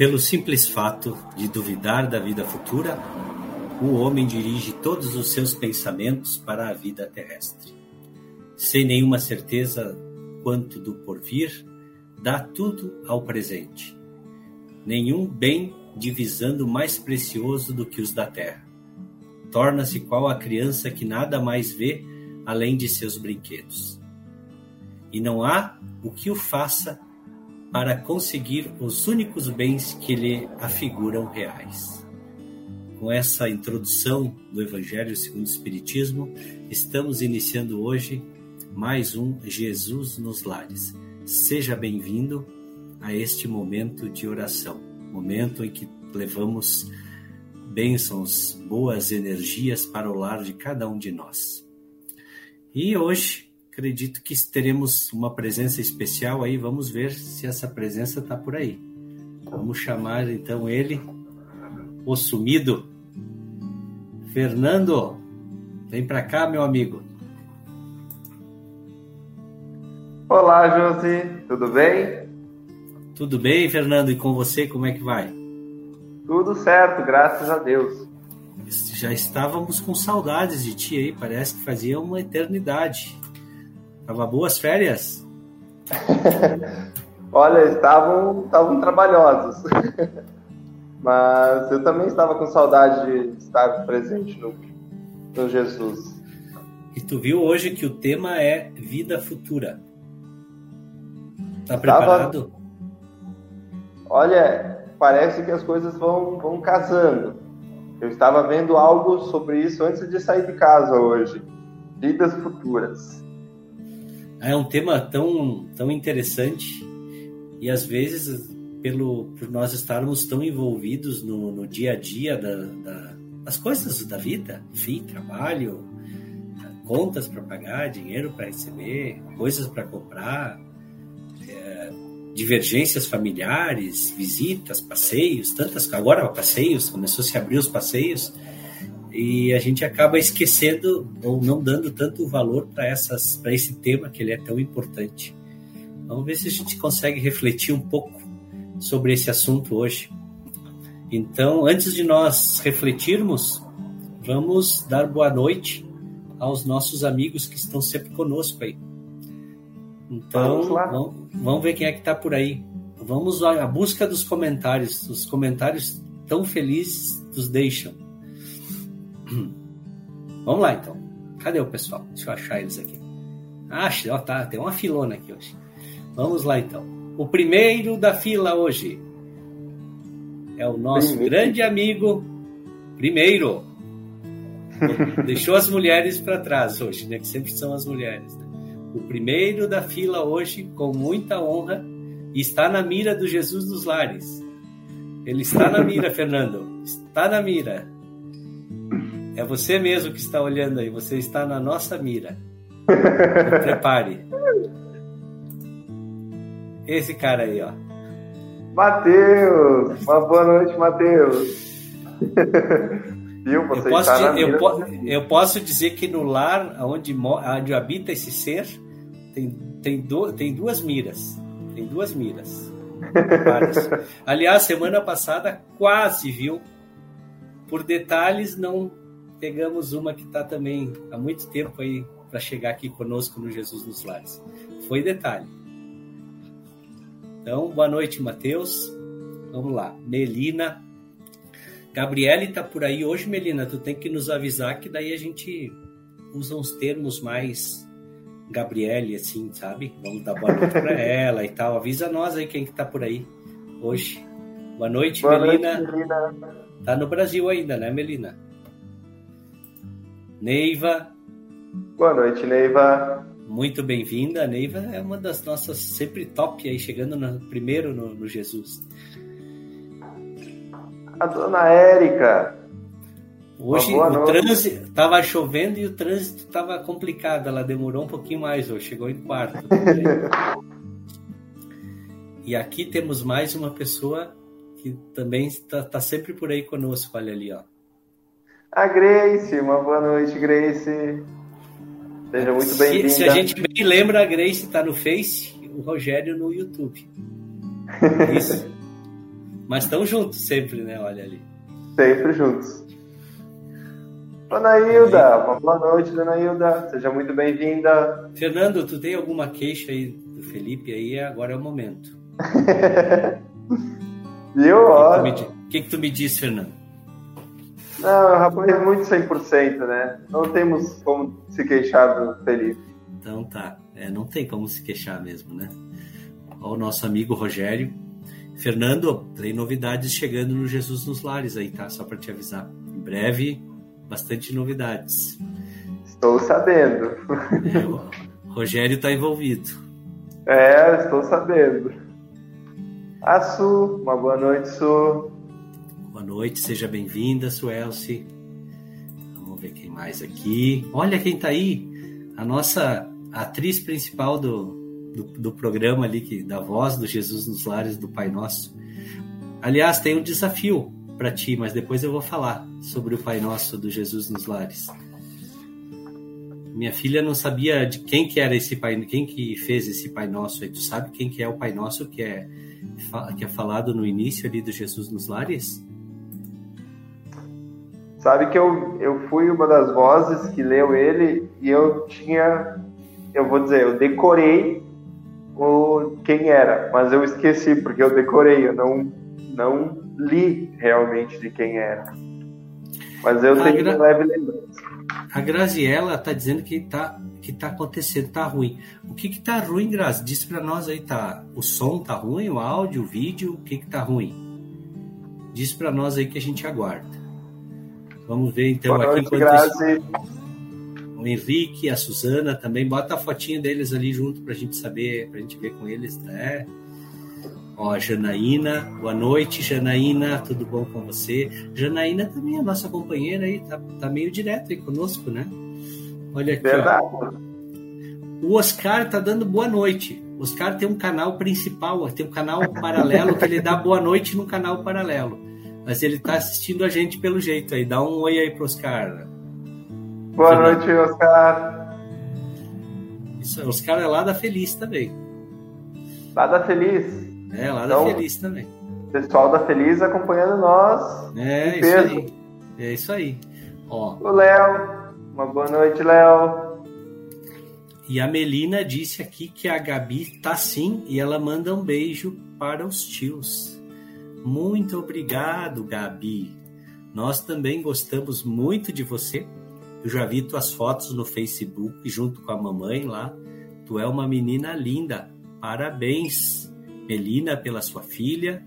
Pelo simples fato de duvidar da vida futura, o homem dirige todos os seus pensamentos para a vida terrestre. Sem nenhuma certeza quanto do porvir, dá tudo ao presente. Nenhum bem divisando mais precioso do que os da terra. Torna-se qual a criança que nada mais vê além de seus brinquedos. E não há o que o faça para conseguir os únicos bens que lhe afiguram reais. Com essa introdução do Evangelho segundo o Espiritismo, estamos iniciando hoje mais um Jesus nos Lares. Seja bem-vindo a este momento de oração, momento em que levamos bênçãos, boas energias para o lar de cada um de nós. E hoje acredito que teremos uma presença especial aí. Vamos ver se essa presença está por aí. Vamos chamar então ele, o sumido. Fernando, vem para cá, meu amigo. Olá, Josi, tudo bem? Tudo bem, Fernando, e com você, como é que vai? Tudo certo, graças a Deus. Já estávamos com saudades de ti aí, parece que fazia uma eternidade. Tava boas férias? Olha, estavam, estavam trabalhosos. Mas eu também estava com saudade de estar presente no, no Jesus. E tu viu hoje que o tema é vida futura. Tá preparado? Olha, parece que as coisas vão, vão casando. Eu estava vendo algo sobre isso antes de sair de casa hoje. Vidas futuras. É um tema tão, tão interessante e às vezes pelo por nós estarmos tão envolvidos no, no dia a dia da, da, das coisas da vida, enfim, trabalho, contas para pagar, dinheiro para receber, coisas para comprar, é, divergências familiares, visitas, passeios, tantas agora passeios começou a se abrir os passeios e a gente acaba esquecendo ou não dando tanto valor para essas para esse tema que ele é tão importante. Vamos ver se a gente consegue refletir um pouco sobre esse assunto hoje. Então, antes de nós refletirmos, vamos dar boa noite aos nossos amigos que estão sempre conosco aí. Então, vamos, vamos ver quem é que está por aí. Vamos à busca dos comentários. Os comentários tão felizes nos deixam. Vamos lá então. Cadê o pessoal? Deixa eu achar eles aqui. Acho, ó, tá, tem uma filona aqui hoje. Vamos lá então. O primeiro da fila hoje é o nosso primeiro. grande amigo. Primeiro. Deixou as mulheres para trás hoje, né? Que sempre são as mulheres. Né? O primeiro da fila hoje, com muita honra, está na mira do Jesus dos Lares. Ele está na mira, Fernando. Está na mira. É você mesmo que está olhando aí, você está na nossa mira. Prepare. Esse cara aí, ó. Matheus! Uma boa noite, Matheus. Viu? Você eu, posso, está eu, po eu, posso dizer que no lar onde, onde habita esse ser tem, tem, do, tem duas miras. Tem duas miras. Aliás, semana passada quase, viu? Por detalhes, não pegamos uma que está também há muito tempo aí para chegar aqui conosco no Jesus nos Lares. Foi detalhe. Então, boa noite, Matheus. Vamos lá. Melina. Gabriele está por aí hoje, Melina. Tu tem que nos avisar que daí a gente usa uns termos mais Gabriele, assim, sabe? Vamos dar boa noite para ela e tal. Avisa nós aí quem que tá por aí hoje. Boa noite, boa Melina. Noite, Melina. Tá no Brasil ainda, né, Melina? Neiva. Boa noite, Neiva. Muito bem-vinda. A Neiva é uma das nossas sempre top aí, chegando no, primeiro no, no Jesus. A dona Érica. Hoje o trânsito estava chovendo e o trânsito estava complicado. Ela demorou um pouquinho mais hoje, chegou em quarto. e aqui temos mais uma pessoa que também está tá sempre por aí conosco. Olha ali, ó. A Grace, uma boa noite, Grace. Seja muito bem-vinda. Se, se, a gente bem lembra, a Grace está no Face, o Rogério no YouTube. Isso. Mas estão juntos sempre, né? Olha ali. Sempre juntos. Dona Hilda, uma boa noite, Dona Hilda. Seja muito bem-vinda. Fernando, tu tem alguma queixa aí do Felipe aí? Agora é o momento. Viu? O que, que, que, tu me diz, Fernando? Não, rapaz, muito 100%, né? Não temos como se queixar do Felipe. Então tá, é, não tem como se queixar mesmo, né? Olha o nosso amigo Rogério. Fernando, tem novidades chegando no Jesus nos Lares aí, tá? Só para te avisar. Em breve, bastante novidades. Estou sabendo. É, o Rogério está envolvido. É, estou sabendo. A Su, uma boa noite, Su. Boa noite, seja bem-vinda, Suelce. Vamos ver quem mais aqui. Olha quem está aí, a nossa atriz principal do, do, do, programa ali, que, da voz do Jesus nos Lares do Pai Nosso. Aliás, tem um desafio para ti, mas depois eu vou falar sobre o Pai Nosso do Jesus nos Lares. Minha filha não sabia de quem que era esse Pai, quem que fez esse Pai Nosso. Aí tu sabe quem que é o Pai Nosso que é que é falado no início ali do Jesus nos Lares? Sabe que eu, eu fui uma das vozes que leu ele e eu tinha, eu vou dizer, eu decorei o, quem era, mas eu esqueci porque eu decorei, eu não, não li realmente de quem era. Mas eu a tenho Gra... leve lembrança. A Graziella tá dizendo que tá, que tá acontecendo, tá ruim. O que que tá ruim, Grazi? Diz para nós aí, tá? O som tá ruim, o áudio, o vídeo, o que que tá ruim? Diz para nós aí que a gente aguarda. Vamos ver então Boa aqui noite, o Henrique, a Suzana também. Bota a fotinha deles ali junto para a gente saber, para a gente ver com eles, né? Ó, Janaína, boa noite, Janaína, tudo bom com você? Janaína também é nossa companheira aí, tá, tá meio direto aí conosco, né? Olha aqui, Verdade. ó. O Oscar tá dando boa noite. O Oscar tem um canal principal, tem um canal paralelo que ele dá boa noite no canal paralelo. Mas ele tá assistindo a gente pelo jeito aí. Dá um oi aí pro Oscar. Boa Fernando. noite, Oscar. Isso, Oscar é lá da Feliz também. Lá da Feliz? É, lá então, da Feliz também. Pessoal da Feliz acompanhando nós. É, isso peso. aí. É isso aí. Ó. O Léo. Uma boa noite, Léo. E a Melina disse aqui que a Gabi tá sim e ela manda um beijo para os tios. Muito obrigado, Gabi. Nós também gostamos muito de você. Eu já vi tuas fotos no Facebook junto com a mamãe lá. Tu é uma menina linda. Parabéns, Melina, pela sua filha,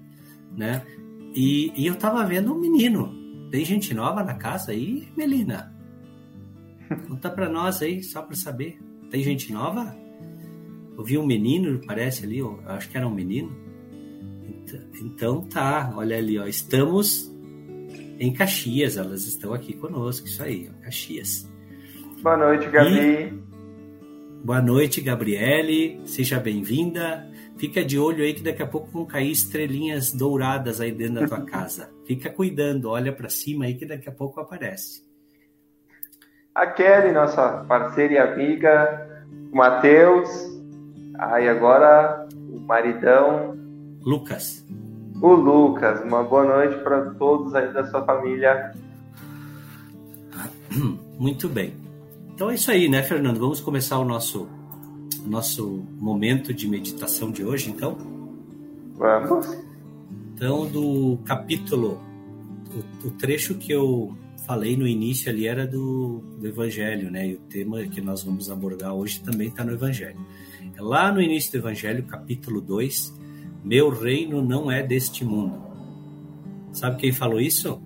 né? E, e eu tava vendo um menino. Tem gente nova na casa aí, Melina? Conta pra nós aí, só pra saber. Tem gente nova? Eu vi um menino, parece ali, eu acho que era um menino. Então tá, olha ali, ó, estamos em Caxias, elas estão aqui conosco, isso aí, ó, Caxias. Boa noite, Gabi. E... Boa noite, Gabriele, seja bem-vinda. Fica de olho aí que daqui a pouco vão cair estrelinhas douradas aí dentro da tua casa. Fica cuidando, olha para cima aí que daqui a pouco aparece. A Kelly, nossa parceira e amiga, o Matheus, aí agora o maridão Lucas. O Lucas. Uma boa noite para todos aí da sua família. Muito bem. Então é isso aí, né, Fernando? Vamos começar o nosso nosso momento de meditação de hoje, então? Vamos. Então, do capítulo, o, o trecho que eu falei no início ali era do, do Evangelho, né? E o tema que nós vamos abordar hoje também está no Evangelho. É lá no início do Evangelho, capítulo 2, Meu reino não é deste mundo. Sabe quem falou isso?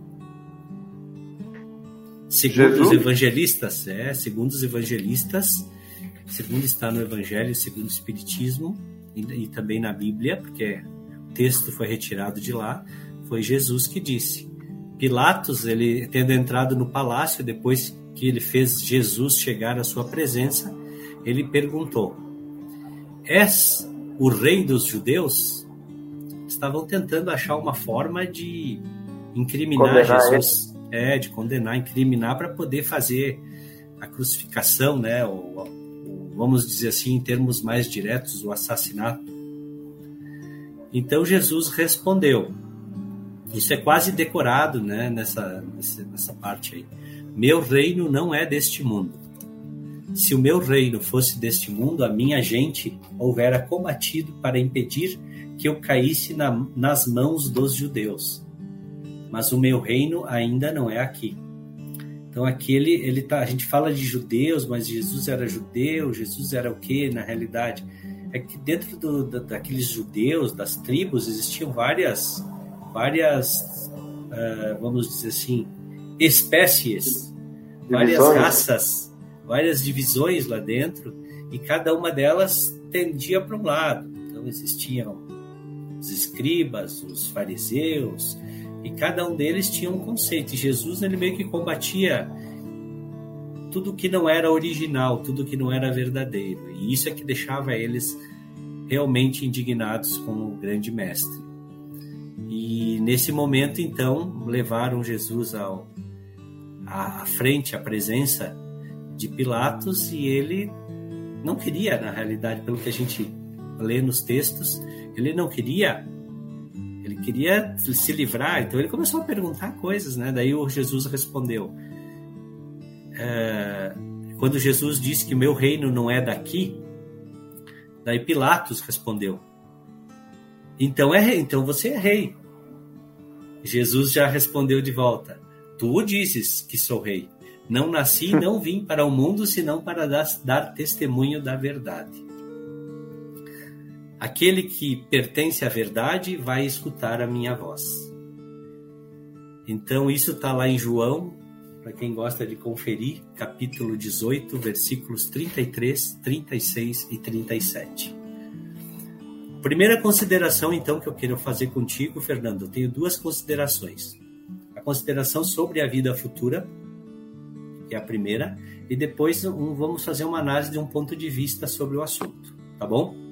Segundo Jesus? os evangelistas, é, segundo os evangelistas, segundo está no Evangelho, segundo o Espiritismo e, e também na Bíblia, porque o texto foi retirado de lá, foi Jesus que disse. Pilatos, ele tendo entrado no palácio depois que ele fez Jesus chegar à sua presença, ele perguntou: És o rei dos judeus? Estavam tentando achar uma forma de incriminar condenar Jesus, ele. é, de condenar, incriminar para poder fazer a crucificação, né, ou, vamos dizer assim, em termos mais diretos, o assassinato. Então Jesus respondeu. Isso é quase decorado né, nessa, nessa parte aí. Meu reino não é deste mundo. Se o meu reino fosse deste mundo, a minha gente houvera combatido para impedir que eu caísse na, nas mãos dos judeus. Mas o meu reino ainda não é aqui. Então aqui ele, ele tá, a gente fala de judeus, mas Jesus era judeu, Jesus era o que na realidade? É que dentro do, da, daqueles judeus, das tribos, existiam várias, várias, uh, vamos dizer assim, espécies, divisões. várias raças, várias divisões lá dentro, e cada uma delas tendia para um lado. Então existiam os escribas, os fariseus, e cada um deles tinha um conceito. E Jesus ele meio que combatia tudo que não era original, tudo que não era verdadeiro. E isso é que deixava eles realmente indignados com o grande mestre. E nesse momento, então, levaram Jesus ao, à frente, à presença de Pilatos, e ele não queria, na realidade, pelo que a gente lê nos textos, ele não queria ele queria se livrar, então ele começou a perguntar coisas, né? Daí o Jesus respondeu. É, quando Jesus disse que meu reino não é daqui, daí Pilatos respondeu: Então é rei, então você é rei. Jesus já respondeu de volta: Tu dizes que sou rei. Não nasci e não vim para o mundo senão para dar testemunho da verdade. Aquele que pertence à verdade vai escutar a minha voz. Então, isso está lá em João, para quem gosta de conferir, capítulo 18, versículos 33, 36 e 37. Primeira consideração, então, que eu quero fazer contigo, Fernando, eu tenho duas considerações. A consideração sobre a vida futura, que é a primeira, e depois um, vamos fazer uma análise de um ponto de vista sobre o assunto, tá bom?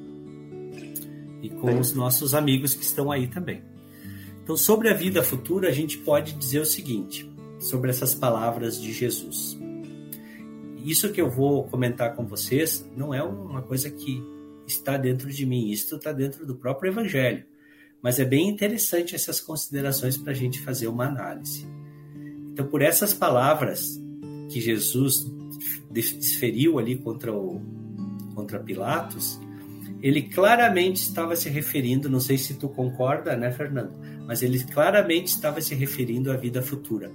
E com Sim. os nossos amigos que estão aí também. Então, sobre a vida futura, a gente pode dizer o seguinte, sobre essas palavras de Jesus. Isso que eu vou comentar com vocês não é uma coisa que está dentro de mim, isso está dentro do próprio Evangelho. Mas é bem interessante essas considerações para a gente fazer uma análise. Então, por essas palavras que Jesus desferiu ali contra, o, contra Pilatos, ele claramente estava se referindo, não sei se tu concorda, né, Fernando? Mas ele claramente estava se referindo à vida futura.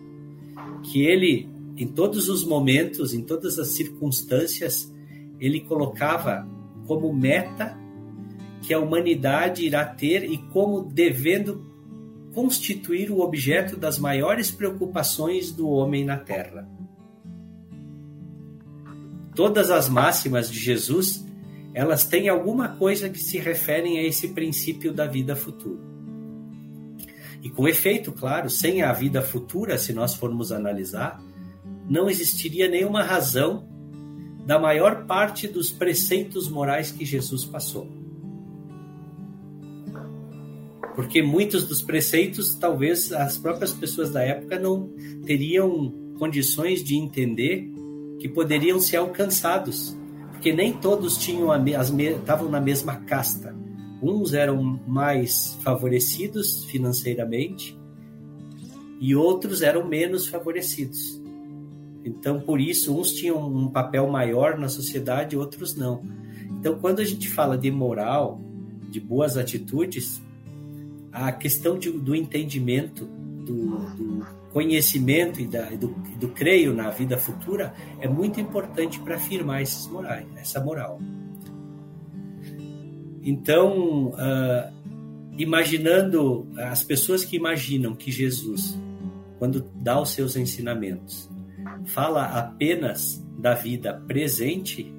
Que ele, em todos os momentos, em todas as circunstâncias, ele colocava como meta que a humanidade irá ter e como devendo constituir o objeto das maiores preocupações do homem na Terra. Todas as máximas de Jesus elas têm alguma coisa que se referem a esse princípio da vida futura. E com efeito, claro, sem a vida futura, se nós formos analisar, não existiria nenhuma razão da maior parte dos preceitos morais que Jesus passou. Porque muitos dos preceitos, talvez as próprias pessoas da época não teriam condições de entender que poderiam ser alcançados porque nem todos tinham as estavam na mesma casta, Uns eram mais favorecidos financeiramente e outros eram menos favorecidos. Então, por isso, uns tinham um papel maior na sociedade, outros não. Então, quando a gente fala de moral, de boas atitudes, a questão de, do entendimento, do, do conhecimento e da, do, do creio na vida futura é muito importante para afirmar esses morais, essa moral. Então, uh, imaginando as pessoas que imaginam que Jesus, quando dá os seus ensinamentos, fala apenas da vida presente,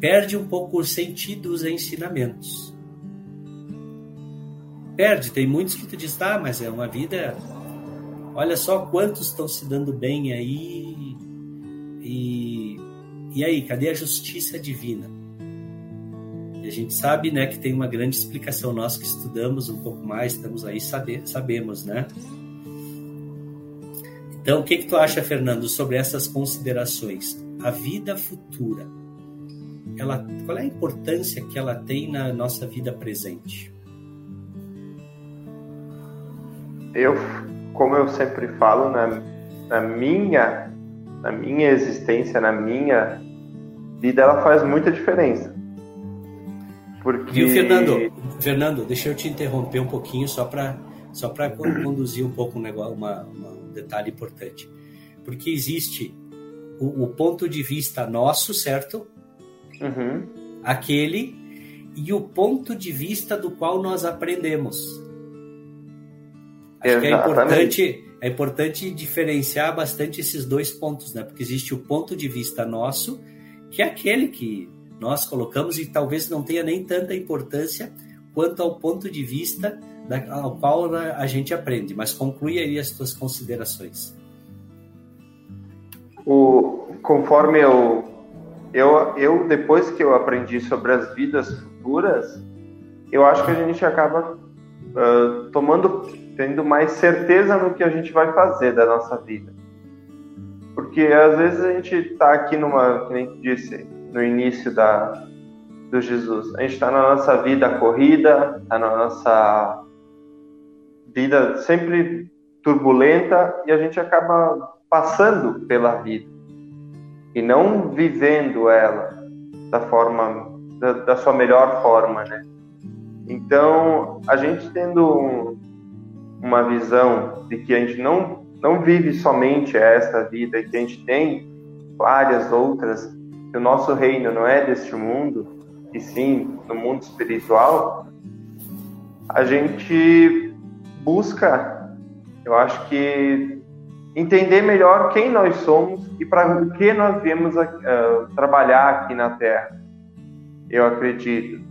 perde um pouco o sentido dos ensinamentos. Perde, tem muitos que tu diz, tá, mas é uma vida. Olha só quantos estão se dando bem aí. E, e aí, cadê a justiça divina? E a gente sabe, né, que tem uma grande explicação. Nós que estudamos um pouco mais, estamos aí, sabe, sabemos, né? Então, o que, que tu acha, Fernando, sobre essas considerações? A vida futura, ela, qual é a importância que ela tem na nossa vida presente? Eu, como eu sempre falo, na, na minha, na minha existência, na minha vida, ela faz muita diferença. Porque... Viu, Fernando? Fernando, deixa eu te interromper um pouquinho só para só para conduzir um pouco um negócio, uma, uma, um detalhe importante. Porque existe o, o ponto de vista nosso, certo? Uhum. Aquele e o ponto de vista do qual nós aprendemos. Acho Exatamente. que é importante, é importante diferenciar bastante esses dois pontos, né? Porque existe o ponto de vista nosso, que é aquele que nós colocamos e talvez não tenha nem tanta importância quanto ao ponto de vista da, ao qual a gente aprende. Mas conclui aí as suas considerações. O, conforme eu, eu, eu, depois que eu aprendi sobre as vidas futuras, eu acho que a gente acaba uh, tomando, tendo mais certeza no que a gente vai fazer da nossa vida. Porque às vezes a gente está aqui numa, que nem disse, no início da, do Jesus. A gente está na nossa vida corrida, está na nossa vida sempre turbulenta e a gente acaba passando pela vida e não vivendo ela da forma da, da sua melhor forma, né? Então a gente tendo uma visão de que a gente não não vive somente esta vida e que a gente tem várias outras que o nosso reino não é deste mundo, e sim no mundo espiritual, a gente busca, eu acho que entender melhor quem nós somos e para o que nós viemos a, uh, trabalhar aqui na Terra. Eu acredito.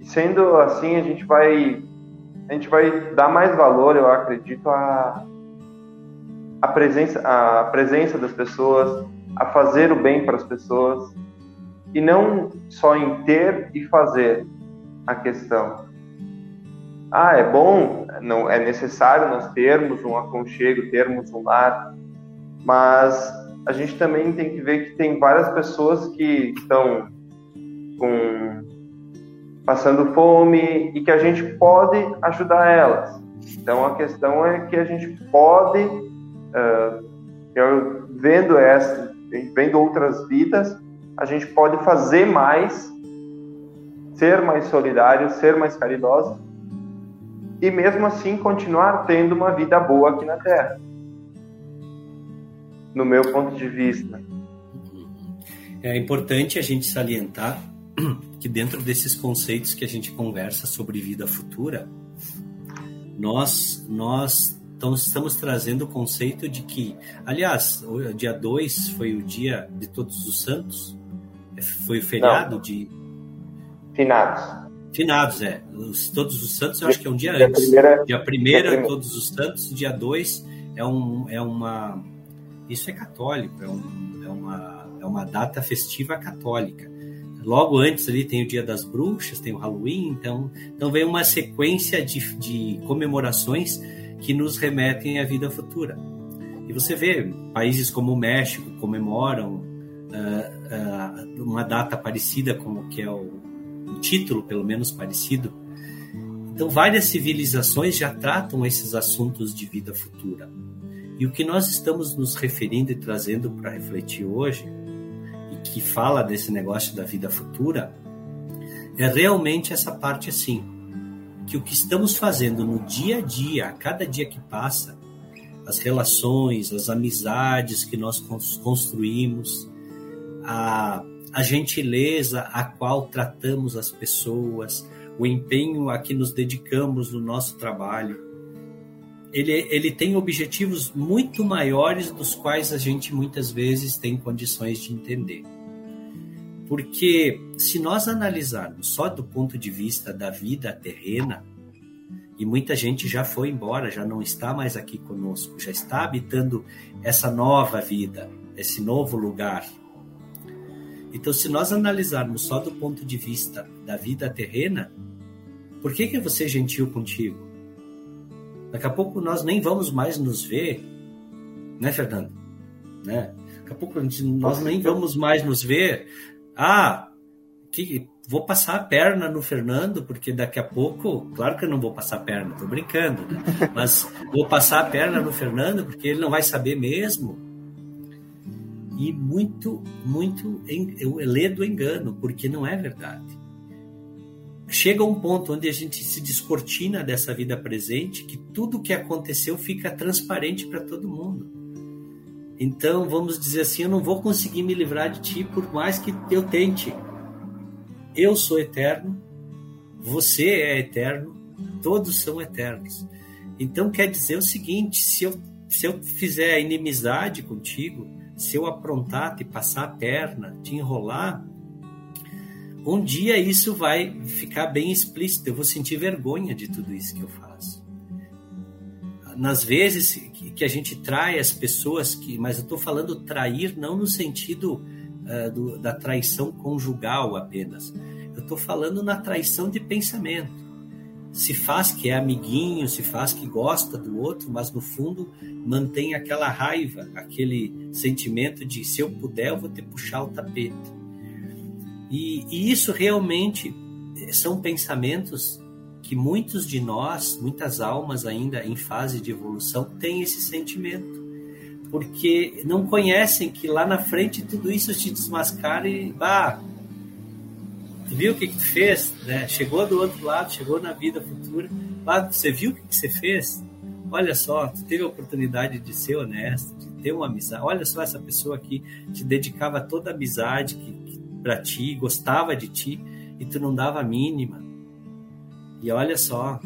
E sendo assim, a gente vai a gente vai dar mais valor, eu acredito, a a presença a presença das pessoas, a fazer o bem para as pessoas e não só em ter e fazer a questão. Ah, é bom, não é necessário nós termos um aconchego, termos um lar, mas a gente também tem que ver que tem várias pessoas que estão com passando fome e que a gente pode ajudar elas. Então a questão é que a gente pode uh, eu, vendo essa, vendo outras vidas, a gente pode fazer mais, ser mais solidário, ser mais caridoso e mesmo assim continuar tendo uma vida boa aqui na Terra. No meu ponto de vista. É importante a gente salientar que dentro desses conceitos que a gente conversa sobre vida futura, nós nós então, estamos trazendo o conceito de que, aliás, o dia 2 foi o dia de Todos os Santos, foi o feriado Não. de. Finados. Finados, é. Os, todos os Santos, eu acho que é um dia, dia antes. Primeira, dia 1 Todos os Santos. Dia 2 é, um, é uma. Isso é católico, é, um, é, uma, é uma data festiva católica. Logo antes ali tem o Dia das Bruxas, tem o Halloween, então, então vem uma sequência de, de comemorações que nos remetem à vida futura. E você vê países como o México comemoram uh, uh, uma data parecida com o que é o, o título, pelo menos parecido, Então, várias civilizações já tratam esses assuntos de vida futura. E o que nós estamos nos referindo e trazendo para refletir hoje, que fala desse negócio da vida futura, é realmente essa parte assim, que o que estamos fazendo no dia a dia, a cada dia que passa, as relações, as amizades que nós construímos, a, a gentileza a qual tratamos as pessoas, o empenho a que nos dedicamos no nosso trabalho, ele, ele tem objetivos muito maiores dos quais a gente muitas vezes tem condições de entender. Porque se nós analisarmos só do ponto de vista da vida terrena, e muita gente já foi embora, já não está mais aqui conosco, já está habitando essa nova vida, esse novo lugar. Então, se nós analisarmos só do ponto de vista da vida terrena, por que, que eu vou ser gentil contigo? Daqui a pouco nós nem vamos mais nos ver, né, Fernando? Né? Daqui a pouco nós nem vamos mais nos ver. Ah, que, vou passar a perna no Fernando, porque daqui a pouco, claro que eu não vou passar a perna, tô brincando, né? mas vou passar a perna no Fernando, porque ele não vai saber mesmo. E muito, muito, eu leio do engano, porque não é verdade. Chega um ponto onde a gente se descortina dessa vida presente, que tudo o que aconteceu fica transparente para todo mundo. Então, vamos dizer assim, eu não vou conseguir me livrar de ti por mais que eu tente eu sou eterno, você é eterno, todos são eternos. Então quer dizer o seguinte: se eu, se eu fizer inimizade contigo, se eu aprontar, te passar a perna, te enrolar, um dia isso vai ficar bem explícito. Eu vou sentir vergonha de tudo isso que eu faço. Nas vezes que a gente trai as pessoas, que, mas eu estou falando trair não no sentido uh, do, da traição conjugal apenas. Eu estou falando na traição de pensamento. Se faz que é amiguinho, se faz que gosta do outro, mas no fundo mantém aquela raiva, aquele sentimento de se eu puder, eu vou te puxar o tapete. E, e isso realmente eh, são pensamentos que muitos de nós, muitas almas ainda em fase de evolução, têm esse sentimento porque não conhecem que lá na frente tudo isso te desmascara e bah, tu viu o que, que tu fez, né? Chegou do outro lado, chegou na vida futura, bah, você viu o que, que você fez? Olha só, tu teve a oportunidade de ser honesto, de ter uma amizade. Olha só essa pessoa aqui te dedicava toda a amizade que, para ti, gostava de ti e tu não dava a mínima. E olha só.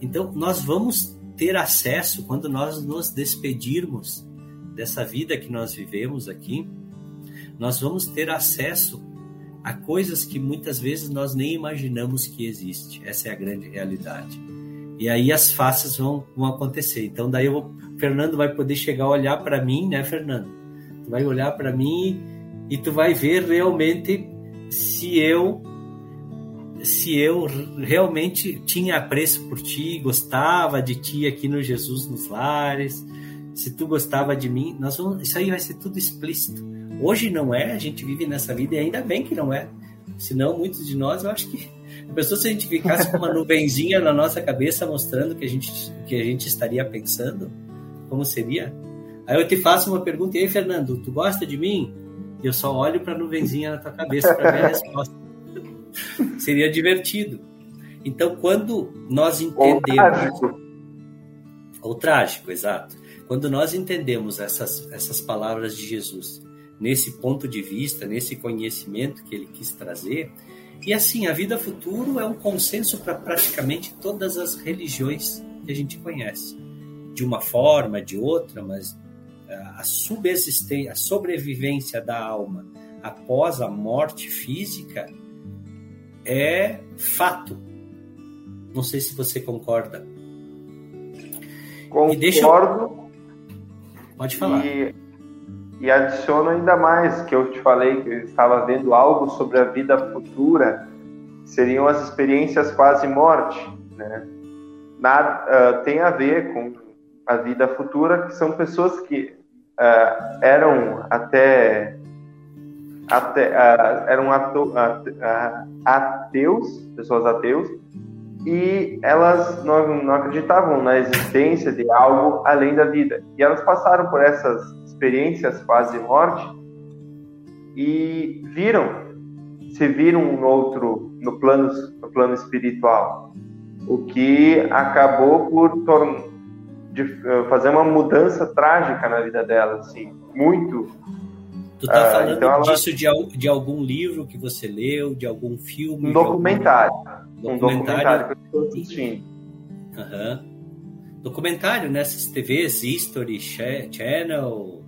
Então, nós vamos ter acesso quando nós nos despedirmos dessa vida que nós vivemos aqui, nós vamos ter acesso a coisas que muitas vezes nós nem imaginamos que existe. Essa é a grande realidade. E aí as faces vão, vão acontecer. Então daí o Fernando vai poder chegar a olhar para mim, né, Fernando? Tu vai olhar para mim e tu vai ver realmente se eu se eu realmente tinha apreço por ti, gostava de ti aqui no Jesus nos Lares, se tu gostava de mim, nós vamos, isso aí vai ser tudo explícito. Hoje não é, a gente vive nessa vida e ainda bem que não é. Senão, muitos de nós, eu acho que a pessoa, se a gente ficasse com uma nuvenzinha na nossa cabeça mostrando que a gente, que a gente estaria pensando, como seria? Aí eu te faço uma pergunta, e aí, Fernando, tu gosta de mim? E eu só olho para a nuvenzinha na tua cabeça para ver a resposta. seria divertido. Então, quando nós entendemos. Ou trágico. Ou trágico, exato. Quando nós entendemos essas, essas palavras de Jesus nesse ponto de vista, nesse conhecimento que ele quis trazer, e assim, a vida futuro é um consenso para praticamente todas as religiões que a gente conhece. De uma forma, de outra, mas a subsistência, a sobrevivência da alma após a morte física é fato. Não sei se você concorda. Concordo. E deixa eu... Pode falar. E, e adiciono ainda mais que eu te falei que eu estava vendo algo sobre a vida futura, seriam as experiências quase morte, né? Nada, uh, tem a ver com a vida futura, que são pessoas que uh, eram até, até uh, eram ato, ateus, pessoas ateus, e elas não, não acreditavam na existência de algo além da vida. E elas passaram por essas experiências quase morte e viram, se viram um outro no plano, no plano espiritual, o que acabou por de, eh, fazer uma mudança trágica na vida delas, assim, muito. Tu tá uh, falando então ela... disso de, de algum livro que você leu, de algum filme? Um documentário. Algum... Um documentário que eu estou assistindo. Uhum. Documentário nessas TVs, History Channel,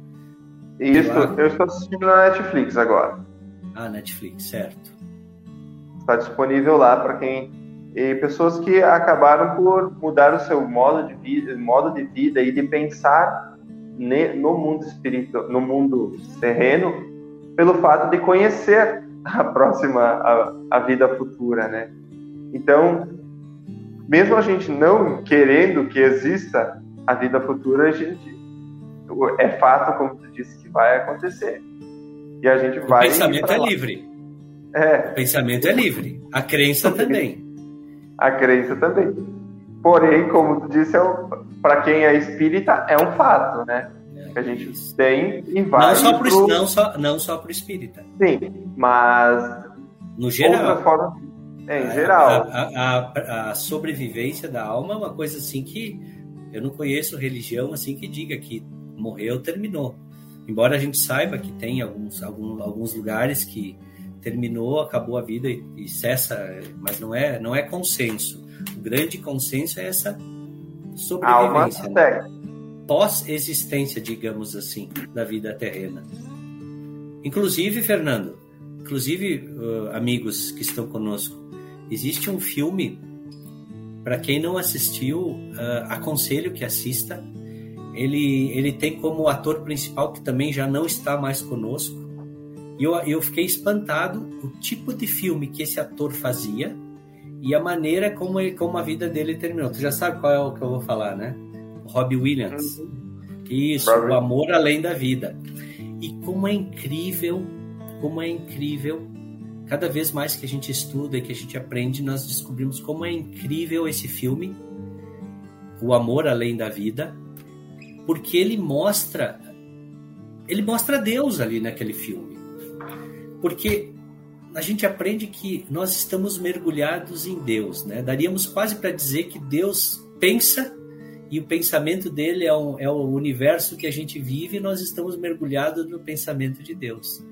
isso, eu estou assistindo na Netflix agora. Ah, Netflix, certo. Está disponível lá para quem. E pessoas que acabaram por mudar o seu modo de vida, modo de vida e de pensar no mundo espiritual, no mundo terreno, pelo fato de conhecer a próxima, a, a vida futura, né? Então, mesmo a gente não querendo que exista a vida futura, a gente é fato, como tu disse, que vai acontecer. E a gente vai. O pensamento é livre. É. O pensamento é livre. A crença também. A crença também. Porém, como tu disse, é para quem é espírita, é um fato, né? Que a gente isso. tem e vai. Não só, pro, pro... não, só, não só pro espírita. Sim, mas. No geral. Forma, é, em geral. A, a, a, a sobrevivência da alma é uma coisa assim que eu não conheço religião assim que diga que morreu, terminou. Embora a gente saiba que tem alguns, alguns, alguns lugares que terminou, acabou a vida e, e, cessa, mas não é, não é consenso. O grande consenso é essa sobrevivência. Né? Pós-existência, digamos assim, da vida terrena. Inclusive, Fernando, inclusive, uh, amigos que estão conosco, existe um filme, para quem não assistiu, uh, aconselho que assista, ele, ele tem como ator principal, que também já não está mais conosco, e eu, eu fiquei espantado o tipo de filme que esse ator fazia e a maneira como, ele, como a vida dele terminou. Tu já sabe qual é o que eu vou falar, né? Robbie Williams. Uhum. Isso, o amor além da vida. E como é incrível, como é incrível. Cada vez mais que a gente estuda e que a gente aprende, nós descobrimos como é incrível esse filme, O Amor Além da Vida, porque ele mostra ele mostra Deus ali naquele filme. Porque a gente aprende que nós estamos mergulhados em Deus, né? Daríamos quase para dizer que Deus pensa e o pensamento dele é, é o universo que a gente vive e nós estamos mergulhados no pensamento de Deus.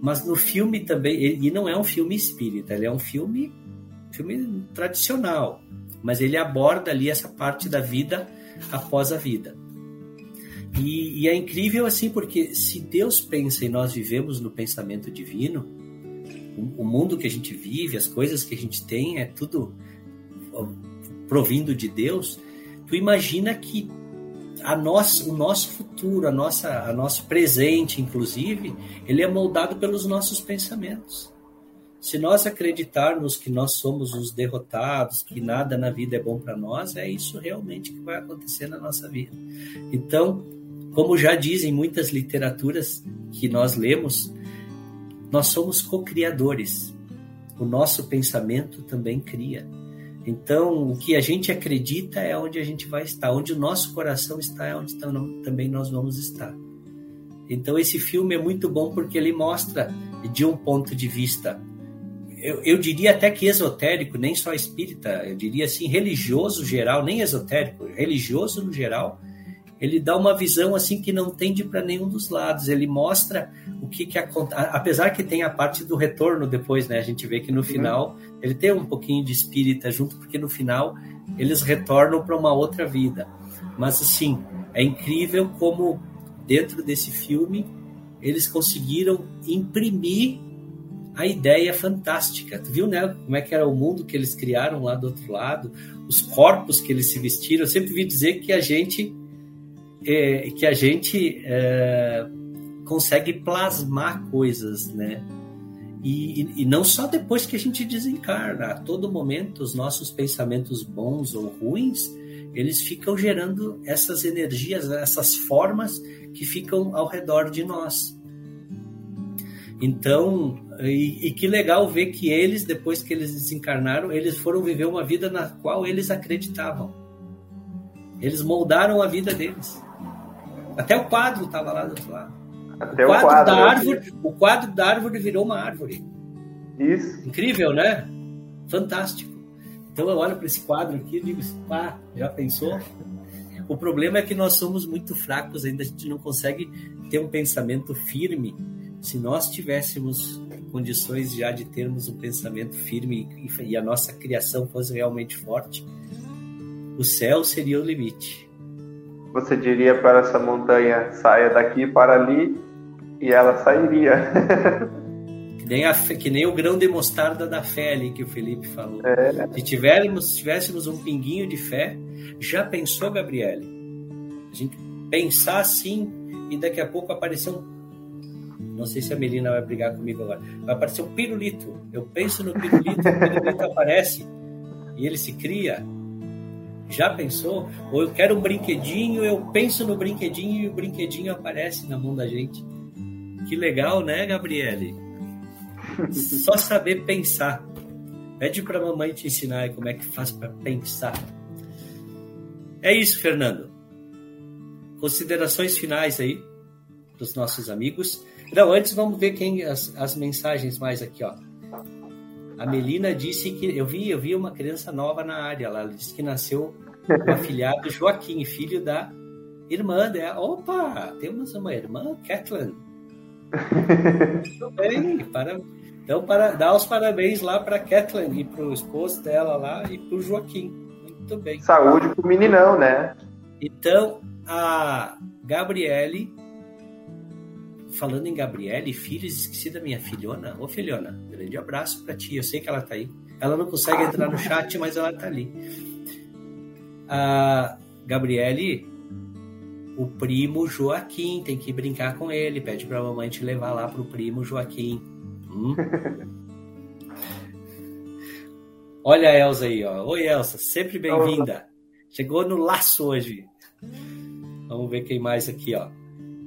Mas no filme também, ele, e não é um filme espírita, ele é um filme, filme tradicional, mas ele aborda ali essa parte da vida após a vida. E, e, é incrível assim, porque se Deus pensa e nós vivemos no pensamento divino, o, o, mundo que a gente vive, as coisas que a gente tem, é tudo provindo de Deus. Tu imagina que a nosso, o nosso futuro, a nossa, a nosso presente, inclusive, ele é moldado pelos nossos pensamentos. Se nós acreditarmos que nós somos os derrotados, que nada na vida é bom para nós, é isso realmente que vai acontecer na nossa vida. Então, como já dizem muitas literaturas que nós lemos, nós somos co-criadores. O nosso pensamento também cria. Então, o que a gente acredita é onde a gente vai estar. Onde o nosso coração está é onde também nós vamos estar. Então, esse filme é muito bom porque ele mostra, de um ponto de vista, eu, eu diria até que esotérico, nem só espírita, eu diria assim, religioso geral, nem esotérico, religioso no geral, ele dá uma visão assim que não tende para nenhum dos lados. Ele mostra o que, que acontece, apesar que tem a parte do retorno depois, né? A gente vê que no uhum. final ele tem um pouquinho de espírita junto, porque no final eles retornam para uma outra vida. Mas assim, é incrível como dentro desse filme eles conseguiram imprimir a ideia fantástica. Tu viu, né? Como é que era o mundo que eles criaram lá do outro lado, os corpos que eles se vestiram. Eu sempre vi dizer que a gente é, que a gente é, consegue plasmar coisas, né? E, e, não só depois que a gente desencarna, a todo momento os nossos pensamentos bons ou ruins, eles ficam gerando essas energias, essas formas que ficam ao redor de nós. Então, e, e, que legal ver que eles, depois que eles desencarnaram, eles foram viver uma vida na qual eles acreditavam. Eles moldaram a vida deles. Até o quadro estava lá do outro lado. Até o quadro, o quadro da árvore, o quadro da árvore virou uma árvore. Isso. Incrível, né? Fantástico. Então eu olho para esse quadro aqui e digo, pá, já pensou? O problema é que nós somos muito fracos, ainda a gente não consegue ter um pensamento firme. Se nós tivéssemos condições já de termos um pensamento firme e a nossa criação fosse realmente forte, o céu seria o limite. Você diria para essa montanha, saia daqui para ali, e ela sairia. que, nem a, que nem o grão de mostarda da fé ali que o Felipe falou. É. Se tivéssemos, tivéssemos um pinguinho de fé, já pensou, Gabriele? A gente pensar assim e daqui a pouco aparecer um. Não sei se a Melina vai brigar comigo agora. Vai aparecer um pirulito. Eu penso no pirulito, o pirulito aparece e ele se cria. Já pensou? Ou eu quero um brinquedinho, eu penso no brinquedinho e o brinquedinho aparece na mão da gente. Que legal, né, Gabriele? Só saber pensar. Pede para a mamãe te ensinar como é que faz para pensar. É isso, Fernando. Considerações finais aí dos nossos amigos. Não, antes vamos ver quem as, as mensagens mais aqui, ó. A Melina disse que eu vi, eu vi uma criança nova na área lá. Ela disse que nasceu o afilhado Joaquim, filho da irmã dela. Opa, temos uma irmã, Kathleen. Muito bem, para, então para dar os parabéns lá para Kathleen e para o esposo dela lá e para o Joaquim. Muito bem. Saúde para o meninão, né? Então a Gabriele falando em Gabriele, filhos, esqueci da minha filhona. Ô, filhona, grande abraço para ti. Eu sei que ela tá aí. Ela não consegue entrar no chat, mas ela tá ali. A Gabriele, o primo Joaquim, tem que brincar com ele. Pede pra mamãe te levar lá pro primo Joaquim. Hum? Olha a Elsa aí, ó. Oi, Elsa, sempre bem-vinda. Chegou no laço hoje. Vamos ver quem mais aqui, ó.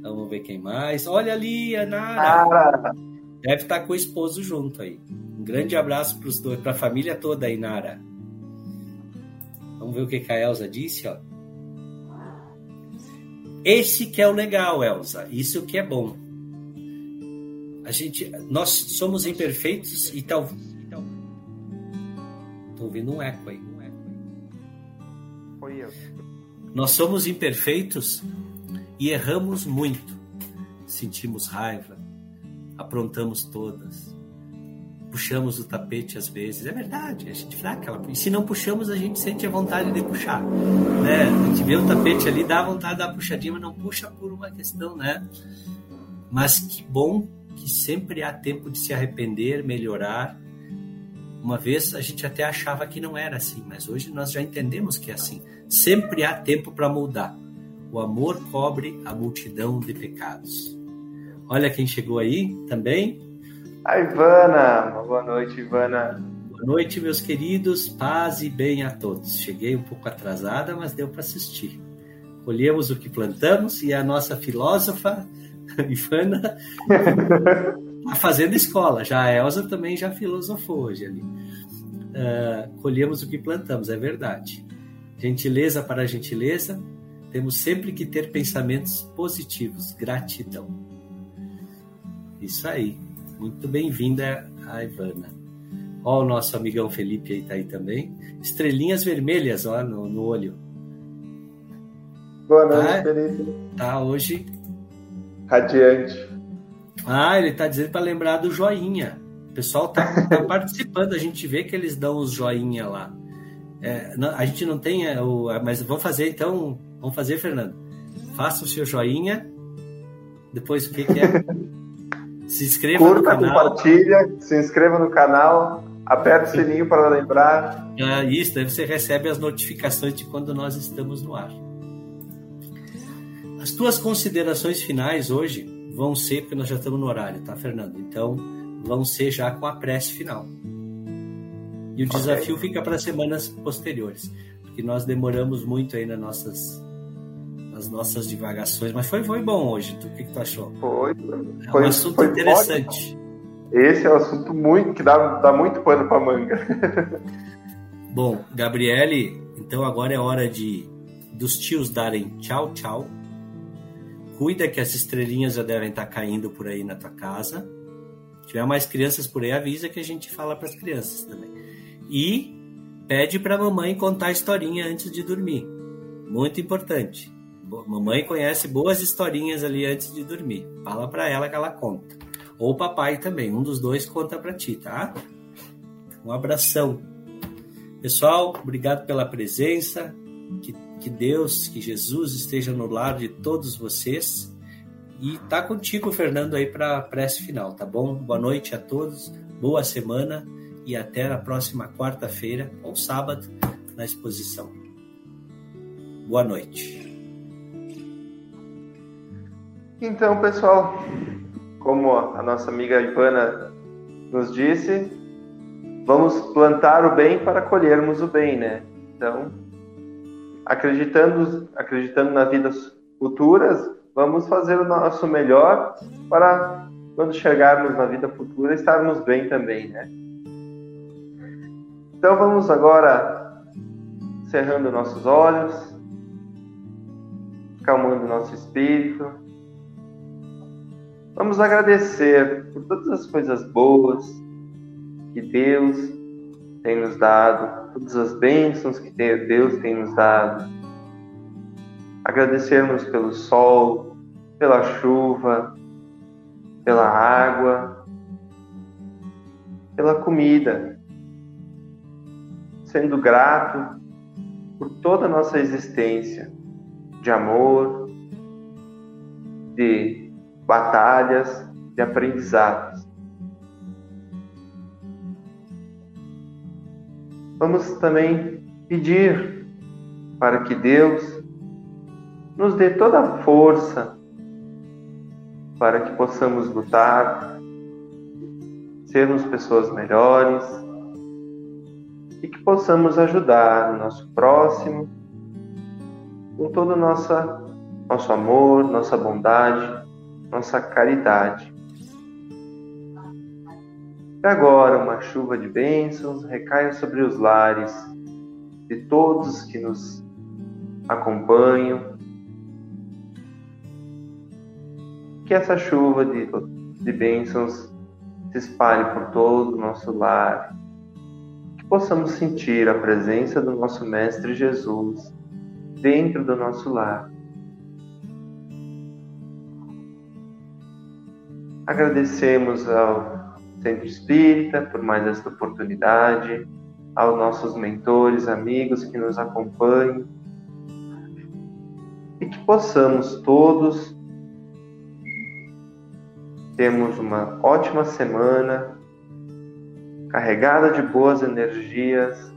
Vamos ver quem mais. Olha ali, a Nara. Deve estar com o esposo junto aí. Um grande abraço para os dois, para a família toda aí, Nara. Vamos ver o que a Elsa disse, ó. Esse que é o legal, Elsa. Isso que é bom. A gente, nós somos imperfeitos e tal. Tô ouvindo um. Um eco aí. Foi eu. Nós somos imperfeitos e erramos muito. Sentimos raiva, aprontamos todas, puxamos o tapete às vezes. É verdade, a gente dá aquela. E se não puxamos, a gente sente a vontade de puxar. Né? A gente vê o tapete ali, dá vontade de dar puxadinha, mas não puxa por uma questão, né? Mas que bom que sempre há tempo de se arrepender, melhorar. Uma vez a gente até achava que não era assim, mas hoje nós já entendemos que é assim. Sempre há tempo para mudar. O amor cobre a multidão de pecados. Olha quem chegou aí também. A Ivana. Boa noite, Ivana. Boa noite, meus queridos. Paz e bem a todos. Cheguei um pouco atrasada, mas deu para assistir. Colhemos o que plantamos e a nossa filósofa, Ivana, está fazendo escola. Já a Elsa também já filosofou hoje ali. Uh, colhemos o que plantamos, é verdade. Gentileza para gentileza, temos sempre que ter pensamentos positivos. Gratidão. Isso aí. Muito bem-vinda, Ivana. Ó, o nosso amigão Felipe aí tá aí também. Estrelinhas vermelhas, ó, no, no olho. Boa noite, tá, Felipe. Tá hoje. Radiante. Ah, ele tá dizendo para lembrar do joinha. O pessoal tá, tá participando, a gente vê que eles dão os joinha lá. É, não, a gente não tem é, o. Mas vamos fazer então Vamos fazer, Fernando? Faça o seu joinha. Depois o que, que é? Se inscreva Curta, no canal. compartilha, se inscreva no canal, aperte o sininho para lembrar. Ah, isso, daí você recebe as notificações de quando nós estamos no ar. As tuas considerações finais hoje vão ser, porque nós já estamos no horário, tá, Fernando? Então, vão ser já com a prece final. E o okay. desafio fica para semanas posteriores, porque nós demoramos muito aí nas nossas as nossas divagações, mas foi, foi bom hoje. Tu, o que, que tu achou? Foi. É foi, um assunto foi interessante. Ótimo. Esse é um assunto muito que dá, dá muito pano para manga. Bom, Gabriele, então agora é hora de dos tios darem tchau, tchau. Cuida que as estrelinhas já devem estar caindo por aí na tua casa. Se tiver mais crianças por aí, avisa que a gente fala para as crianças também. E pede para a mamãe contar a historinha antes de dormir. Muito importante. Mamãe conhece boas historinhas ali antes de dormir. Fala para ela que ela conta. Ou papai também, um dos dois conta para ti, tá? Um abração. Pessoal, obrigado pela presença. Que, que Deus, que Jesus esteja no lar de todos vocês. E tá contigo, Fernando, aí para a prece final, tá bom? Boa noite a todos, boa semana e até a próxima quarta-feira ou sábado na exposição. Boa noite. Então, pessoal, como a nossa amiga Ivana nos disse, vamos plantar o bem para colhermos o bem, né? Então, acreditando, acreditando na vidas futuras, vamos fazer o nosso melhor para quando chegarmos na vida futura estarmos bem também, né? Então vamos agora cerrando nossos olhos, calmando nosso espírito. Vamos agradecer por todas as coisas boas que Deus tem nos dado, todas as bênçãos que Deus tem nos dado. Agradecermos pelo sol, pela chuva, pela água, pela comida, sendo grato por toda a nossa existência de amor, de batalhas, de aprendizados. Vamos também pedir para que Deus nos dê toda a força para que possamos lutar, sermos pessoas melhores e que possamos ajudar o nosso próximo com todo o nosso amor, nossa bondade, nossa caridade. E agora uma chuva de bênçãos recaia sobre os lares de todos que nos acompanham. Que essa chuva de, de bênçãos se espalhe por todo o nosso lar. Possamos sentir a presença do nosso Mestre Jesus dentro do nosso lar. Agradecemos ao Centro Espírita por mais esta oportunidade, aos nossos mentores, amigos que nos acompanham e que possamos todos termos uma ótima semana carregada de boas energias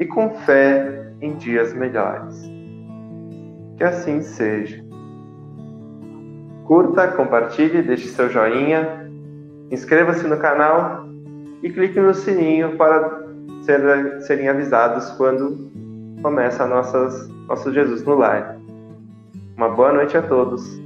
e com fé em dias melhores. Que assim seja. Curta, compartilhe, deixe seu joinha, inscreva-se no canal e clique no sininho para ser, serem avisados quando começa nossas, nosso Jesus no Lar. Uma boa noite a todos.